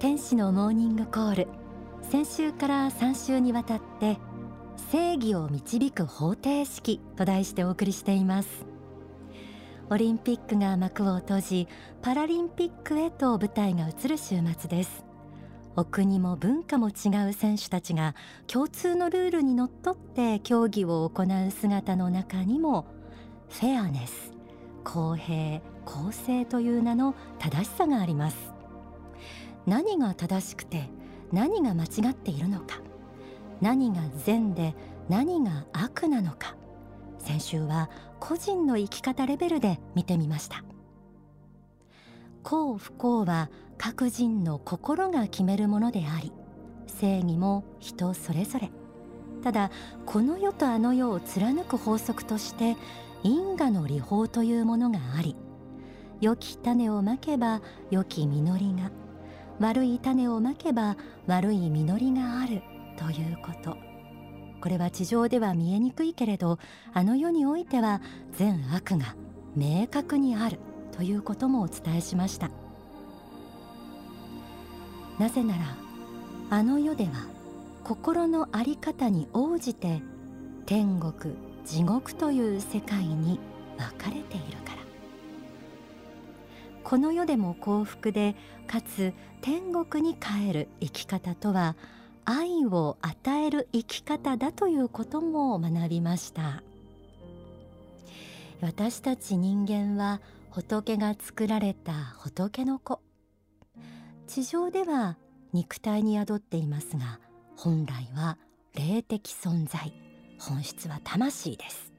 天使のモーニングコール。先週から3週にわたって正義を導く方程式と題してお送りしています。オリンピックが幕を閉じパラリンピックへと舞台が移る週末です。お国も文化も違う選手たちが共通のルールにのっとって競技を行う姿の中にもフェアネス公平公正という名の正しさがあります。何が正しくて何が間違っているのか。何が善で何が悪なのか。先週は個人の生き方レベルで見てみました。幸不幸は各人の心が決めるものであり正義も人それぞれ。ただこの世とあの世を貫く法則として因果の理法というものがあり良き種をまけば良き実りが悪い種をまけば悪い実りがあるということ。これは地上では見えにくいけれどあの世においては善悪が明確にあるということもお伝えしました。なぜならあの世では心の在り方に応じて天国地獄という世界に分かれているから。この世でも幸福でかつ天国に帰る生き方とは愛を与える生き方だということも学びました。私たち人間は仏が作られた仏の子。地上では肉体に宿っていますが本来は霊的存在。本質は魂です。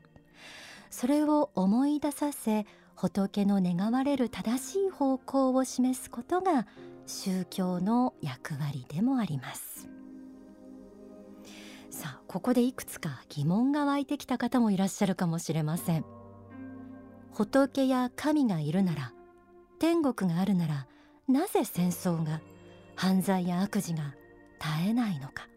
それを思い出させ仏の願われる正しい方向を示すことが宗教の役割でもあります。さあここでいくつか疑問が湧いてきた方もいらっしゃるかもしれません。仏や神がいるなら天国があるならなぜ戦争が犯罪や悪事が絶えないのか。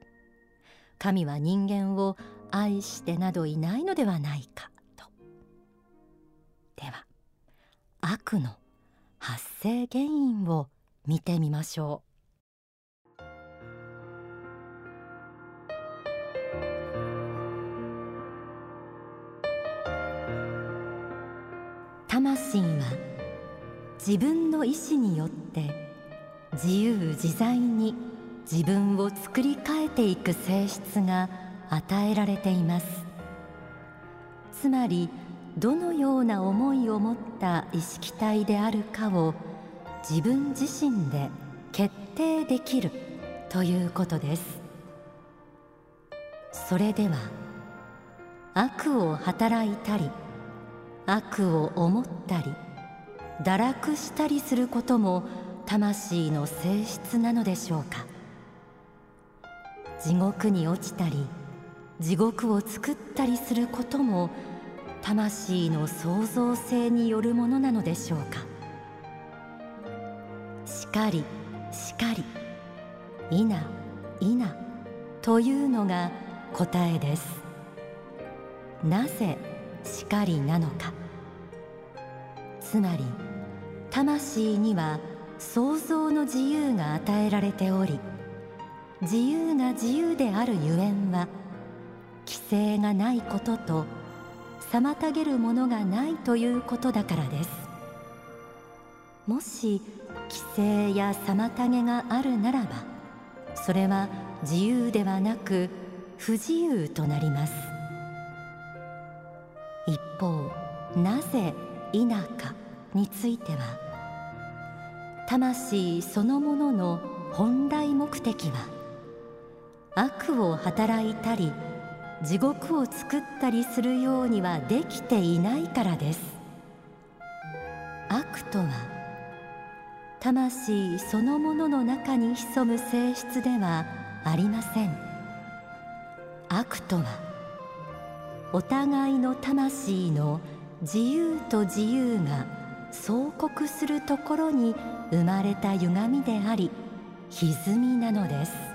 神は人間を愛してなどいないのではないか。悪の発生原因を見てみましょう。魂は自分の意志によって自由自在に自分を作り変えていく性質が与えられています。つまりどのような思いを持った意識体であるかを自分自身で決定できるということです。それでは悪を働いたり悪を思ったり堕落したりすることも魂の性質なのでしょうか。地獄に落ちたり地獄を作ったりすることも魂の創造性によるものなのでしょうか。しかりしかりいないなというのが答えです。なぜしかりなのか。つまり魂には創造の自由が与えられており自由が自由であるゆえんは規制がないことと妨げるものがないということだからです。もし規制や妨げがあるならばそれは自由ではなく不自由となります。一方なぜ否かについては魂そのものの本来目的は悪を働いたり地獄を作ったりするようにはできていないからです。悪とは魂そのものの中に潜む性質ではありません。悪とはお互いの魂の自由と自由が相克するところに生まれた歪みであり歪みなのです。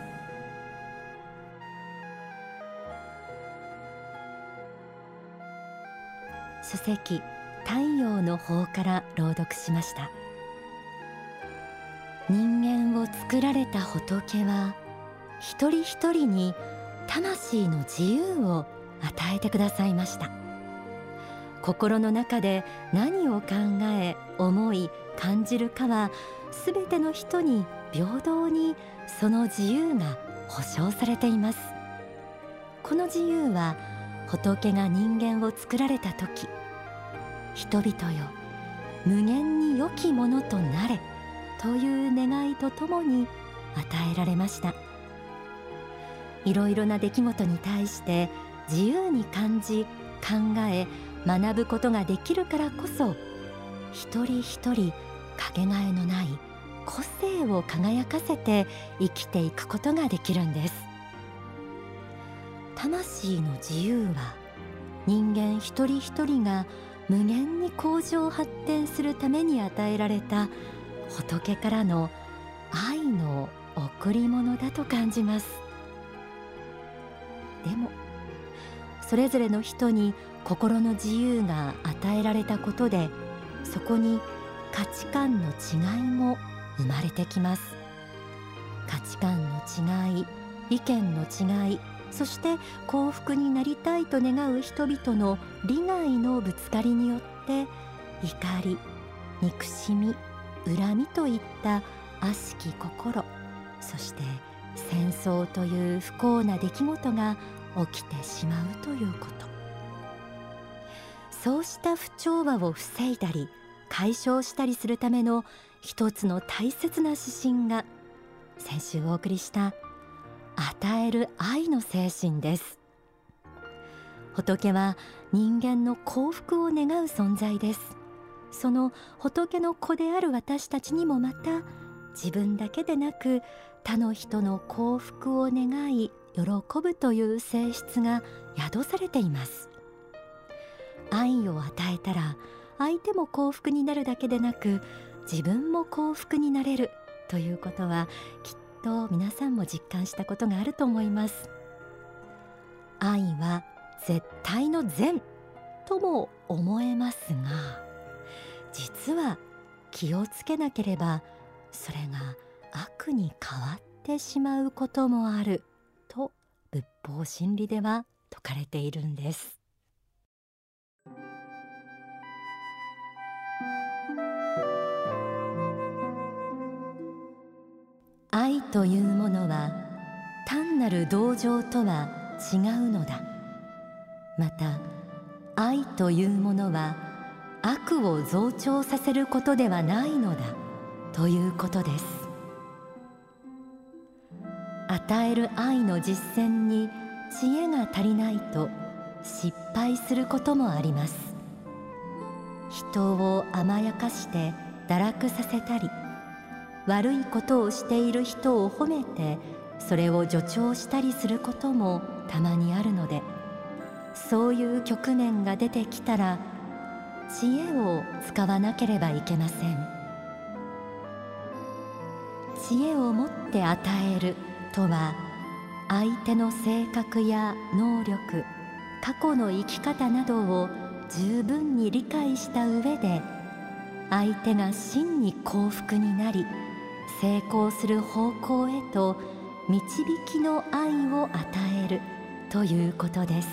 書籍太陽の方から朗読しました。人間を作られた仏は一人一人に魂の自由を与えてくださいました。心の中で何を考え思い感じるかはすべての人に平等にその自由が保障されています。この自由は仏が人間を作られた時人々よ無限に良きものとなれという願いとともに与えられました。いろいろな出来事に対して自由に感じ考え学ぶことができるからこそ一人一人かけがえのない個性を輝かせて生きていくことができるんです。魂の自由は人間一人一人が無限に向上発展するために与えられた仏からの愛の贈り物だと感じます。でもそれぞれの人に心の自由が与えられたことでそこに価値観の違いも生まれてきます。価値観の違い意見の違いそして幸福になりたいと願う人々の利害のぶつかりによって怒り憎しみ恨みといった悪しき心そして戦争という不幸な出来事が起きてしまうということ。そうした不調和を防いだり解消したりするための一つの大切な指針が先週お送りした与える愛の精神です。仏は人間の幸福を願う存在です。その仏の子である私たちにもまた自分だけでなく他の人の幸福を願い喜ぶという性質が宿されています。愛を与えたら相手も幸福になるだけでなく自分も幸福になれるということはきっと皆さんも実感したことがあると思います。愛は絶対の善とも思えますが実は気をつけなければそれが悪に変わってしまうこともあると仏法真理では説かれているんです。というものは単なる同情とは違うのだ。また愛というものは悪を増長させることではないのだ。ということです。与える愛の実践に知恵が足りないと失敗することもあります。人を甘やかして堕落させたり悪いことをしている人を褒めてそれを助長したりすることもたまにあるのでそういう局面が出てきたら知恵を使わなければいけません。知恵を持って与えるとは相手の性格や能力過去の生き方などを十分に理解した上で相手が真に幸福になり成功する方向へと導きの愛を与えるということです。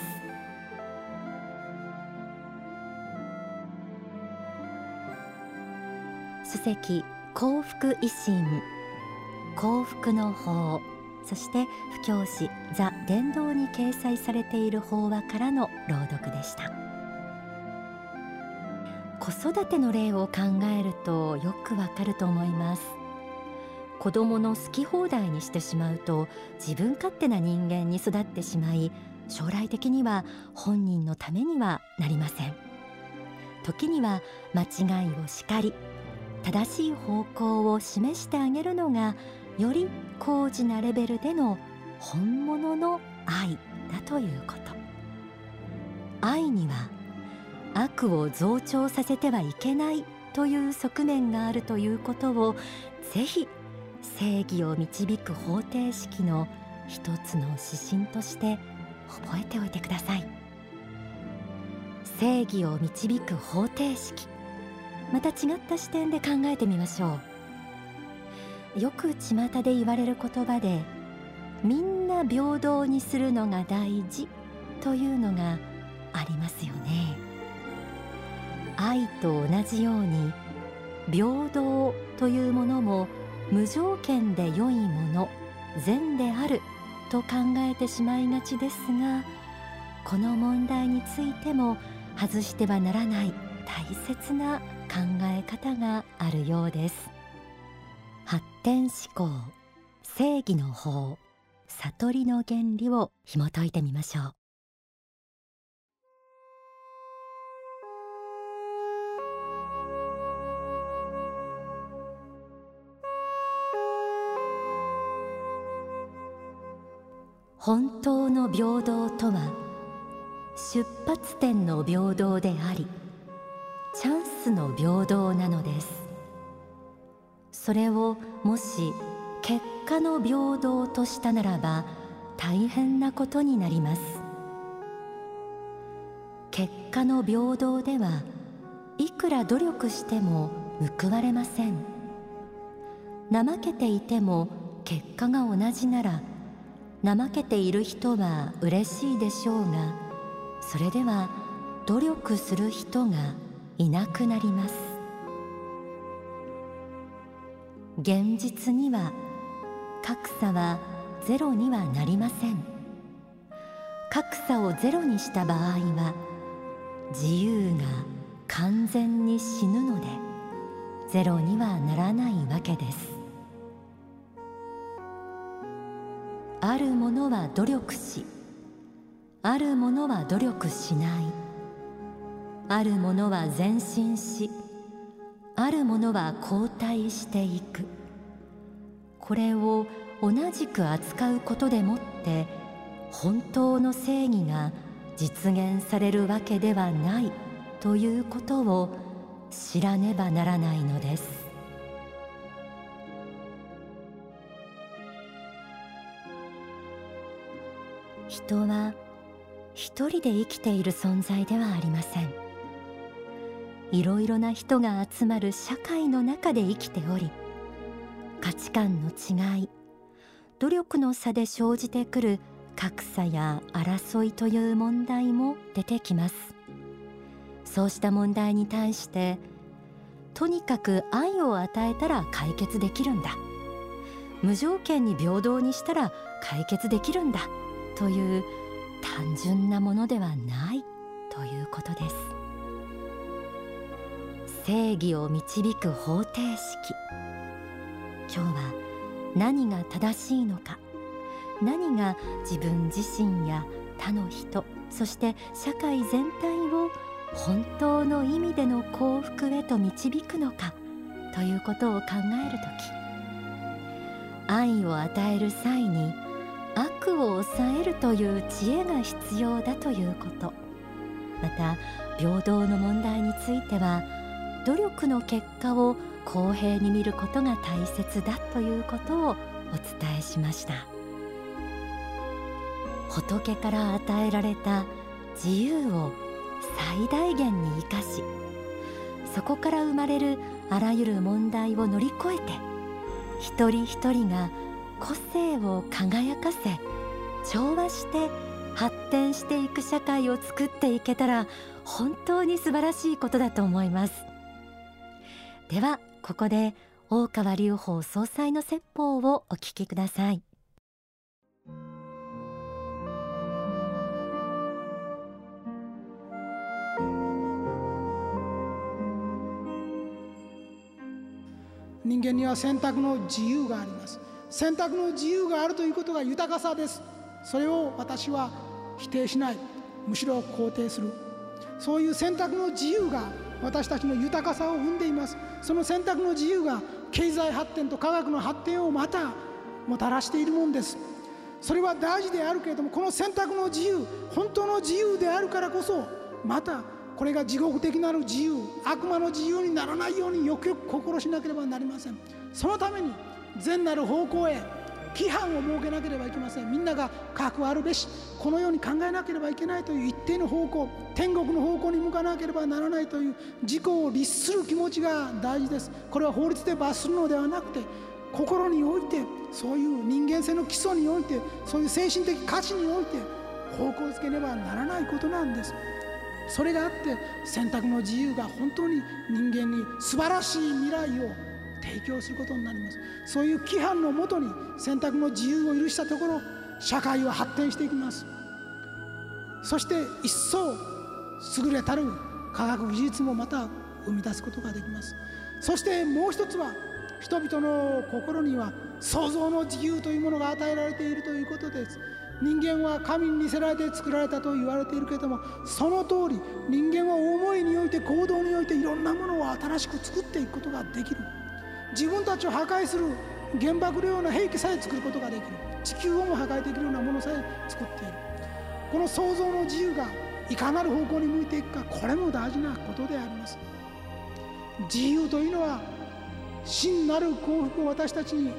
書籍幸福維新幸福の法そして布教師ザ・伝道に掲載されている法話からの朗読でした。子育ての例を考えるとよくわかると思います。子供の好き放題にしてしまうと自分勝手な人間に育ってしまい将来的には本人のためにはなりません。時には間違いを叱り正しい方向を示してあげるのがより高次なレベルでの本物の愛だということ。愛には悪を増長させてはいけないという側面があるということをぜひ正義を導く方程式の一つの指針として覚えておいてください。正義を導く方程式。また違った視点で考えてみましょう。よく巷で言われる言葉でみんな平等にするのが大事というのがありますよね。愛と同じように平等というものも無条件で良いもの善であると考えてしまいがちですがこの問題についても外してはならない大切な考え方があるようです。発展思考正義の法悟りの原理を紐解いてみましょう。本当の平等とは出発点の平等でありチャンスの平等なのです。それをもし結果の平等としたならば大変なことになります。結果の平等ではいくら努力しても報われません。怠けていても結果が同じなら怠けている人は嬉しいでしょうがそれでは努力する人がいなくなります。現実には格差はゼロにはなりません。格差をゼロにした場合は自由が完全に死ぬのでゼロにはならないわけです。あるものは努力しあるものは努力しない。あるものは前進しあるものは後退していく。これを同じく扱うことでもって本当の正義が実現されるわけではないということを知らねばならないのです。人は一人で生きている存在ではありません。いろいろな人が集まる社会の中で生きており価値観の違い努力の差で生じてくる格差や争いという問題も出てきます。そうした問題に対してとにかく愛を与えたら解決できるんだ。無条件に平等にしたら解決できるんだ。という単純なものではないということです。正義を導く方程式。今日は何が正しいのか。何が自分自身や他の人そして社会全体を本当の意味での幸福へと導くのか。ということを考える時。愛を与える際に悪を抑えるという知恵が必要だということ。また平等の問題については努力の結果を公平に見ることが大切だということをお伝えしました。仏から与えられた自由を最大限に生かしそこから生まれるあらゆる問題を乗り越えて一人一人が個性を輝かせ調和して発展していく社会を作っていけたら本当に素晴らしいことだと思います。ではここで大川隆法総裁の説法をお聞きください。人間には選択の自由があります。選択の自由があるということが豊かさです。それを私は否定しない。むしろ肯定する。そういう選択の自由が私たちの豊かさを生んでいます。その選択の自由が経済発展と科学の発展をまたもたらしているもんです。それは大事であるけれどもこの選択の自由本当の自由であるからこそまたこれが地獄的なる自由悪魔の自由にならないようによくよく心しなければなりません。そのために善なる方向へ規範を設けなければいけません。みんなが関わるべしこのように考えなければいけないという一定の方向天国の方向に向かなければならないという自己を律する気持ちが大事です。これは法律で罰するのではなくて心においてそういう人間性の基礎においてそういう精神的価値において方向づけねばならないことなんです。それがあって選択の自由が本当に人間に素晴らしい未来を提供することになります。そういう規範のもとに選択の自由を許したところ社会は発展していきます。そして一層優れたる科学技術もまた生み出すことができます。そしてもう一つは人々の心には創造の自由というものが与えられているということです。人間は神に似せられて作られたと言われているけれどもその通り人間は思いにおいて行動においていろんなものを新しく作っていくことができる。自分たちを破壊する原爆のような兵器さえ作ることができる。地球をも破壊できるようなものさえ作っている。この創造の自由がいかなる方向に向いていくかこれも大事なことであります。自由というのは真なる幸福を私たちに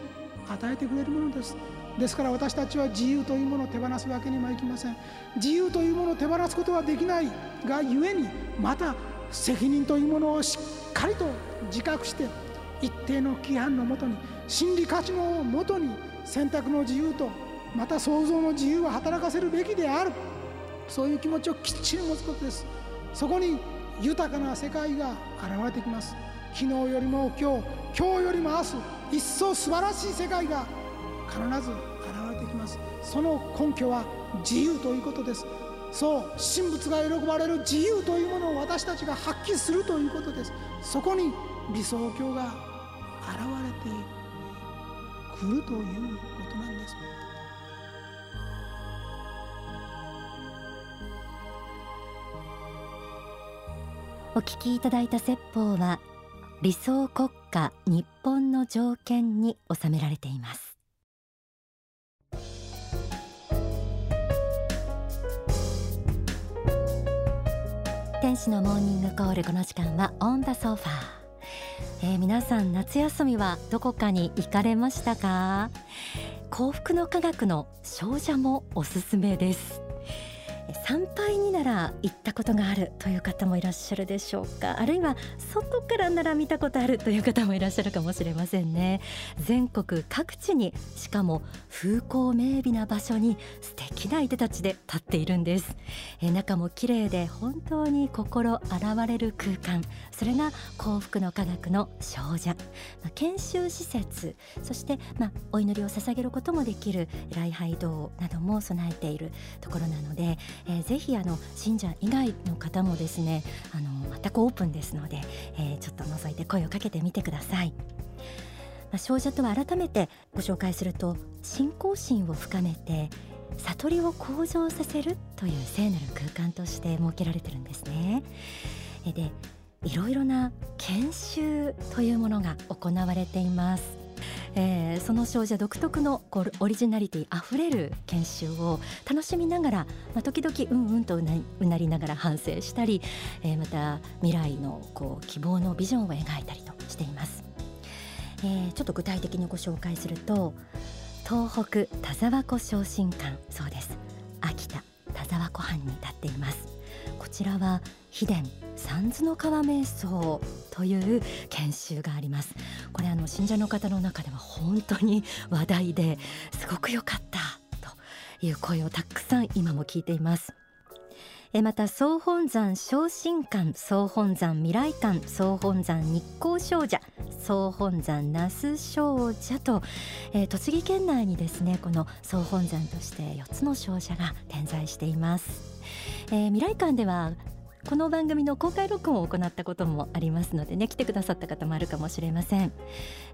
与えてくれるものです。ですから私たちは自由というものを手放すわけにはいきません。自由というものを手放すことはできないがゆえにまた責任というものをしっかりと自覚して一定の規範のもとに心理価値のもとに選択の自由とまた創造の自由を働かせるべきである。そういう気持ちをきっちり持つことです。そこに豊かな世界が現れてきます。昨日よりも今日今日よりも明日一層素晴らしい世界が必ず現れてきます。その根拠は自由ということです。そう神仏が喜ばれる自由というものを私たちが発揮するということです。そこに理想郷が現れてくるということなんです。お聞きいただいた説法は理想国家日本の条件に収められています。天使のモーニングコールこの時間はオンダソファー、えー、皆さん夏休みはどこかに行かれましたか？幸福の科学の少女もおすすめです。参拝になら行ったことがあるという方もいらっしゃるでしょうか。あるいは外からなら見たことあるという方もいらっしゃるかもしれませんね。全国各地にしかも風光明媚な場所に素敵ないでたちで立っているんです。え中も綺麗で本当に心洗われる空間。それが幸福の科学の少女、まあ、研修施設。そしてまあお祈りを捧げることもできる礼拝堂なども備えているところなので、えー、ぜひあの信者以外の方もですねあの全くオープンですので、えー、ちょっと覗いて声をかけてみてください。まあ、少女とは改めてご紹介すると信仰心を深めて悟りを向上させるという聖なる空間として設けられてるんですね。でいろいろな研修というものが行われています。えー、その少女独特のこうオリジナリティあふれる研修を楽しみながら、まあ、時々うんうんとうなうなりながら反省したり、えー、また未来のこう希望のビジョンを描いたりとしています、えー、ちょっと具体的にご紹介すると東北田沢湖昇進館そうです。秋田田沢湖畔に立っています。こちらは秘伝三途の川瞑想という研修があります。これあの信者の方の中では本当に話題ですごく良かったという声をたくさん今も聞いています。えまた総本山昇進館総本山未来館総本山日光少女総本山那須少女と、えー、栃木県内にですねこの総本山として4つの少女が点在しています、えー、未来館ではこの番組の公開録音を行ったこともありますのでね来てくださった方もあるかもしれません、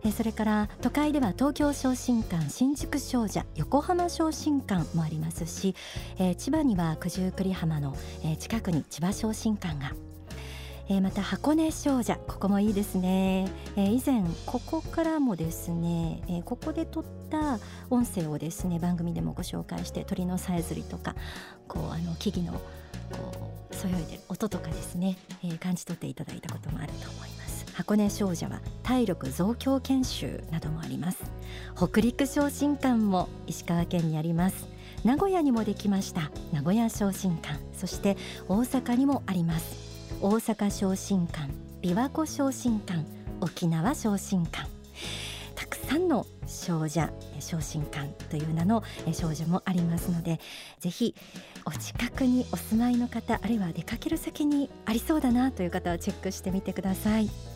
えそれから都会では東京昇進館新宿商社横浜昇進館もありますし、え千葉には九十九里浜の、え近くに千葉昇進館が。えー、また箱根少女ここもいいですね、えー、以前ここからもですね、えー、ここで撮った音声をですね番組でもご紹介して鳥のさえずりとかこうあの木々のこうそよいでる音とかですね、えー、感じ取っていただいたこともあると思います。箱根少女は体力増強研修などもあります。北陸昇進館も石川県にあります。名古屋にもできました。名古屋昇進館。そして大阪にもあります。大阪昇進館琵琶湖昇進館沖縄昇進館。たくささんの少女昇進館という名の少女もありますのでぜひお近くにお住まいの方あるいは出かける先にありそうだなという方はチェックしてみてください。